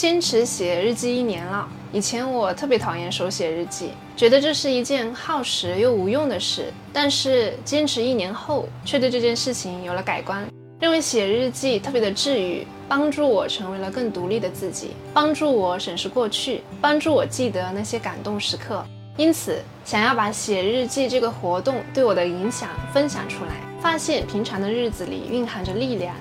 坚持写日记一年了。以前我特别讨厌手写日记，觉得这是一件耗时又无用的事。但是坚持一年后，却对这件事情有了改观，认为写日记特别的治愈，帮助我成为了更独立的自己，帮助我审视过去，帮助我记得那些感动时刻。因此，想要把写日记这个活动对我的影响分享出来，发现平常的日子里蕴含着力量。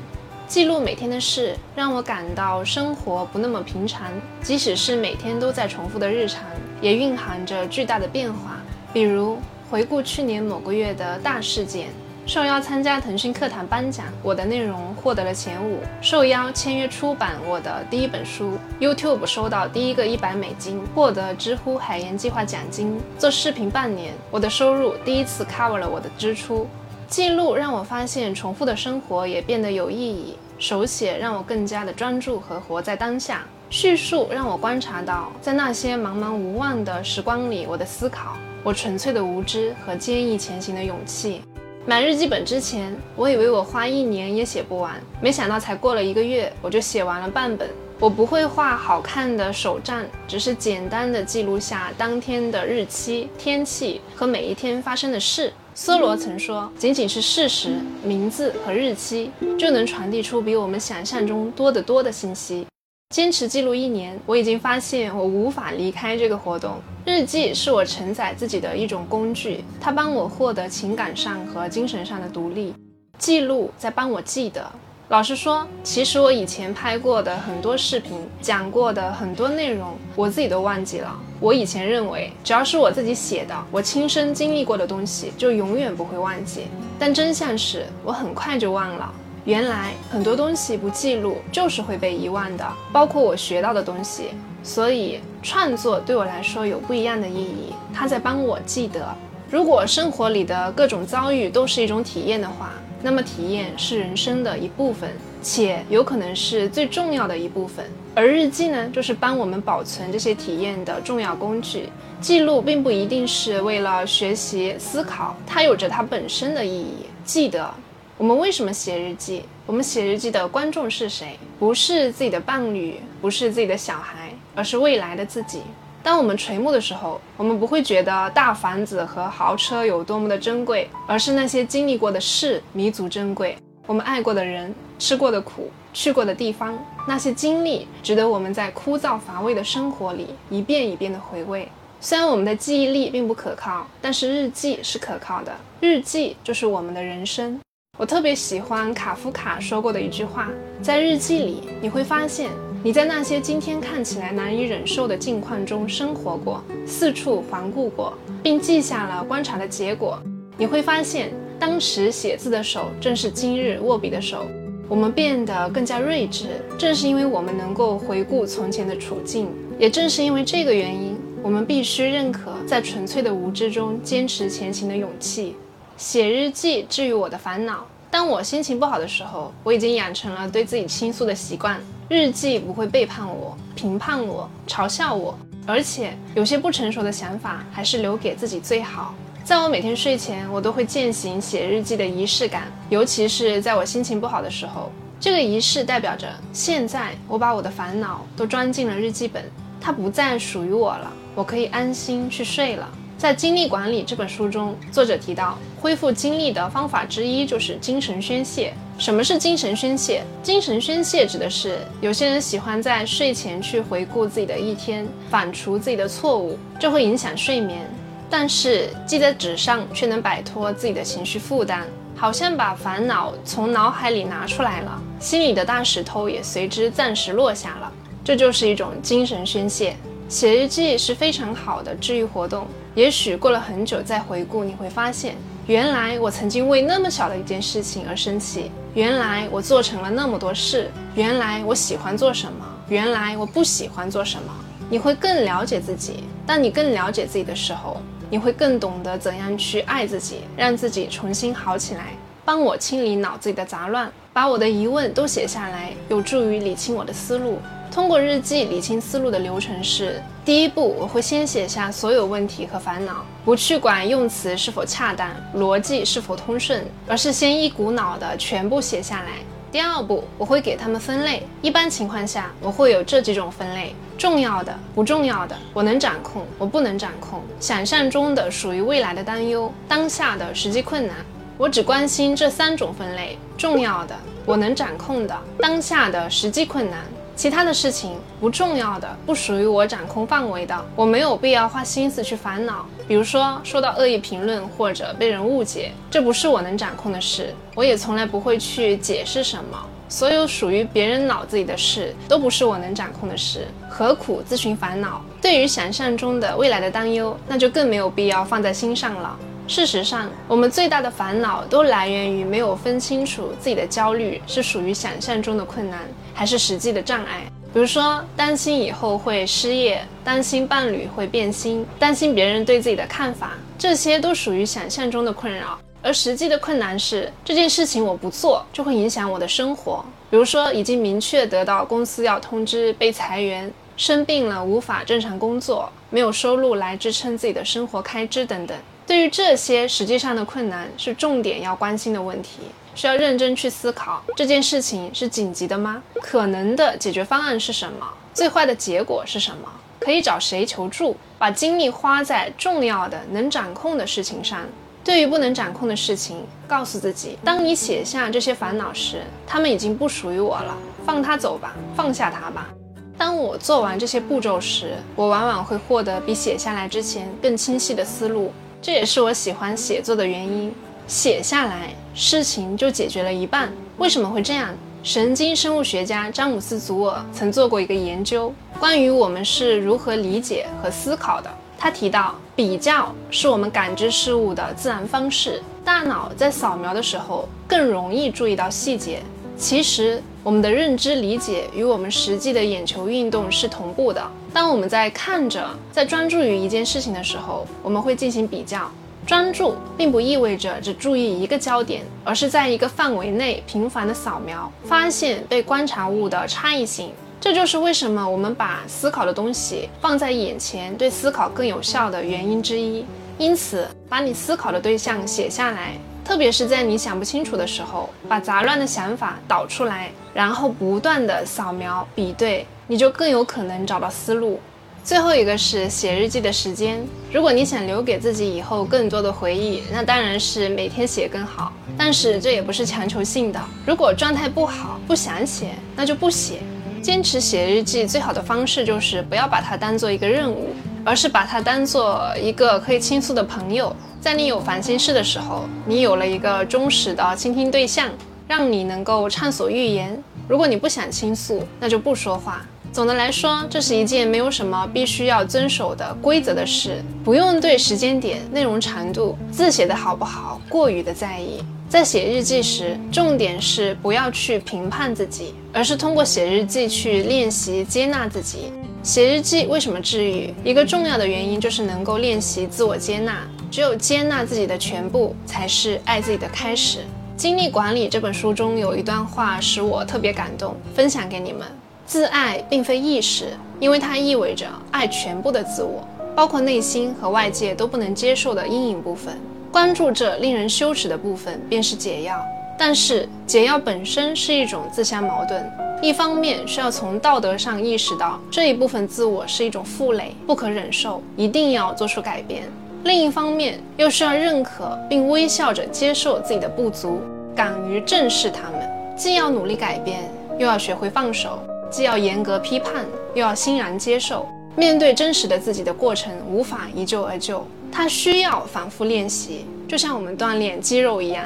记录每天的事，让我感到生活不那么平常。即使是每天都在重复的日常，也蕴含着巨大的变化。比如回顾去年某个月的大事件：受邀参加腾讯课堂颁奖，我的内容获得了前五；受邀签约出版我的第一本书；YouTube 收到第一个一百美金；获得知乎海盐计划奖金；做视频半年，我的收入第一次 cover 了我的支出。记录让我发现，重复的生活也变得有意义；手写让我更加的专注和活在当下；叙述让我观察到，在那些茫茫无望的时光里，我的思考，我纯粹的无知和坚毅前行的勇气。买日记本之前，我以为我花一年也写不完，没想到才过了一个月，我就写完了半本。我不会画好看的手账，只是简单的记录下当天的日期、天气和每一天发生的事。梭罗曾说：“仅仅是事实、名字和日期，就能传递出比我们想象中多得多的信息。”坚持记录一年，我已经发现我无法离开这个活动。日记是我承载自己的一种工具，它帮我获得情感上和精神上的独立。记录在帮我记得。老实说，其实我以前拍过的很多视频，讲过的很多内容，我自己都忘记了。我以前认为，只要是我自己写的，我亲身经历过的东西，就永远不会忘记。但真相是我很快就忘了。原来很多东西不记录，就是会被遗忘的，包括我学到的东西。所以创作对我来说有不一样的意义，它在帮我记得。如果生活里的各种遭遇都是一种体验的话，那么体验是人生的一部分，且有可能是最重要的一部分。而日记呢，就是帮我们保存这些体验的重要工具。记录并不一定是为了学习思考，它有着它本身的意义。记得，我们为什么写日记？我们写日记的观众是谁？不是自己的伴侣，不是自己的小孩，而是未来的自己。当我们垂暮的时候，我们不会觉得大房子和豪车有多么的珍贵，而是那些经历过的事弥足珍贵。我们爱过的人，吃过的苦，去过的地方，那些经历值得我们在枯燥乏味的生活里一遍一遍的回味。虽然我们的记忆力并不可靠，但是日记是可靠的。日记就是我们的人生。我特别喜欢卡夫卡说过的一句话：在日记里，你会发现。你在那些今天看起来难以忍受的境况中生活过，四处环顾过，并记下了观察的结果，你会发现，当时写字的手正是今日握笔的手。我们变得更加睿智，正是因为我们能够回顾从前的处境。也正是因为这个原因，我们必须认可在纯粹的无知中坚持前行的勇气。写日记治愈我的烦恼。当我心情不好的时候，我已经养成了对自己倾诉的习惯。日记不会背叛我、评判我、嘲笑我，而且有些不成熟的想法还是留给自己最好。在我每天睡前，我都会践行写日记的仪式感，尤其是在我心情不好的时候。这个仪式代表着，现在我把我的烦恼都装进了日记本，它不再属于我了，我可以安心去睡了。在《精力管理》这本书中，作者提到，恢复精力的方法之一就是精神宣泄。什么是精神宣泄？精神宣泄指的是有些人喜欢在睡前去回顾自己的一天，反刍自己的错误，这会影响睡眠。但是记在纸上却能摆脱自己的情绪负担，好像把烦恼从脑海里拿出来了，心里的大石头也随之暂时落下了。这就是一种精神宣泄。写日记是非常好的治愈活动。也许过了很久再回顾，你会发现，原来我曾经为那么小的一件事情而生气，原来我做成了那么多事，原来我喜欢做什么，原来我不喜欢做什么。你会更了解自己。当你更了解自己的时候，你会更懂得怎样去爱自己，让自己重新好起来。帮我清理脑子里的杂乱，把我的疑问都写下来，有助于理清我的思路。通过日记理清思路的流程是：第一步，我会先写下所有问题和烦恼，不去管用词是否恰当，逻辑是否通顺，而是先一股脑的全部写下来。第二步，我会给他们分类。一般情况下，我会有这几种分类：重要的、不重要的，我能掌控，我不能掌控；想象中的，属于未来的担忧；当下的实际困难。我只关心这三种分类：重要的，我能掌控的；当下的实际困难。其他的事情不重要的，不属于我掌控范围的，我没有必要花心思去烦恼。比如说，收到恶意评论或者被人误解，这不是我能掌控的事，我也从来不会去解释什么。所有属于别人脑子里的事，都不是我能掌控的事，何苦自寻烦恼？对于想象中的未来的担忧，那就更没有必要放在心上了。事实上，我们最大的烦恼都来源于没有分清楚自己的焦虑是属于想象中的困难，还是实际的障碍。比如说，担心以后会失业，担心伴侣会变心，担心别人对自己的看法，这些都属于想象中的困扰。而实际的困难是，这件事情我不做就会影响我的生活。比如说，已经明确得到公司要通知被裁员，生病了无法正常工作，没有收入来支撑自己的生活开支等等。对于这些实际上的困难，是重点要关心的问题，需要认真去思考。这件事情是紧急的吗？可能的解决方案是什么？最坏的结果是什么？可以找谁求助？把精力花在重要的、能掌控的事情上。对于不能掌控的事情，告诉自己：当你写下这些烦恼时，他们已经不属于我了，放他走吧，放下他吧。当我做完这些步骤时，我往往会获得比写下来之前更清晰的思路。这也是我喜欢写作的原因。写下来，事情就解决了一半。为什么会这样？神经生物学家詹姆斯·祖尔曾做过一个研究，关于我们是如何理解和思考的。他提到，比较是我们感知事物的自然方式。大脑在扫描的时候，更容易注意到细节。其实，我们的认知理解与我们实际的眼球运动是同步的。当我们在看着、在专注于一件事情的时候，我们会进行比较。专注并不意味着只注意一个焦点，而是在一个范围内频繁的扫描，发现被观察物的差异性。这就是为什么我们把思考的东西放在眼前，对思考更有效的原因之一。因此，把你思考的对象写下来。特别是在你想不清楚的时候，把杂乱的想法导出来，然后不断的扫描比对，你就更有可能找到思路。最后一个是写日记的时间。如果你想留给自己以后更多的回忆，那当然是每天写更好。但是这也不是强求性的。如果状态不好，不想写，那就不写。坚持写日记最好的方式就是不要把它当做一个任务，而是把它当做一个可以倾诉的朋友。在你有烦心事的时候，你有了一个忠实的倾听对象，让你能够畅所欲言。如果你不想倾诉，那就不说话。总的来说，这是一件没有什么必须要遵守的规则的事，不用对时间点、内容长度、字写的好不好过于的在意。在写日记时，重点是不要去评判自己，而是通过写日记去练习接纳自己。写日记为什么治愈？一个重要的原因就是能够练习自我接纳。只有接纳自己的全部，才是爱自己的开始。精力管理这本书中有一段话使我特别感动，分享给你们：自爱并非意识，因为它意味着爱全部的自我，包括内心和外界都不能接受的阴影部分。关注这令人羞耻的部分，便是解药。但是解药本身是一种自相矛盾，一方面需要从道德上意识到这一部分自我是一种负累，不可忍受，一定要做出改变。另一方面，又需要认可并微笑着接受自己的不足，敢于正视他们。既要努力改变，又要学会放手；既要严格批判，又要欣然接受。面对真实的自己的过程，无法一蹴而就，它需要反复练习，就像我们锻炼肌肉一样。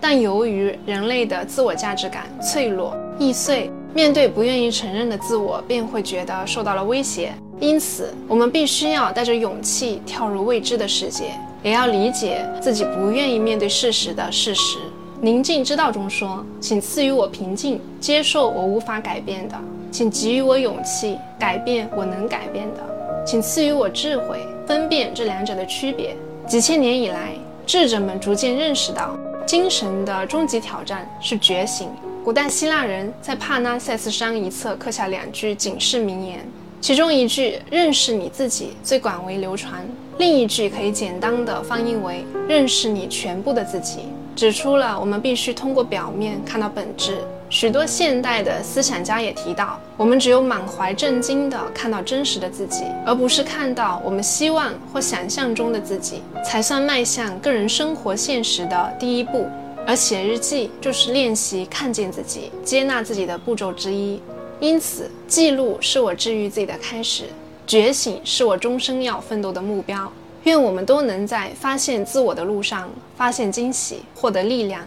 但由于人类的自我价值感脆弱易碎，面对不愿意承认的自我，便会觉得受到了威胁。因此，我们必须要带着勇气跳入未知的世界，也要理解自己不愿意面对事实的事实。宁静之道中说：“请赐予我平静，接受我无法改变的；请给予我勇气，改变我能改变的；请赐予我智慧，分辨这两者的区别。”几千年以来，智者们逐渐认识到，精神的终极挑战是觉醒。古代希腊人在帕纳塞斯山一侧刻下两句警示名言。其中一句“认识你自己”最广为流传，另一句可以简单的翻译为“认识你全部的自己”，指出了我们必须通过表面看到本质，许多现代的思想家也提到，我们只有满怀震惊地看到真实的自己，而不是看到我们希望或想象中的自己，才算迈向个人生活现实的第一步。而写日记就是练习看见自己、接纳自己的步骤之一。因此，记录是我治愈自己的开始，觉醒是我终生要奋斗的目标。愿我们都能在发现自我的路上发现惊喜，获得力量。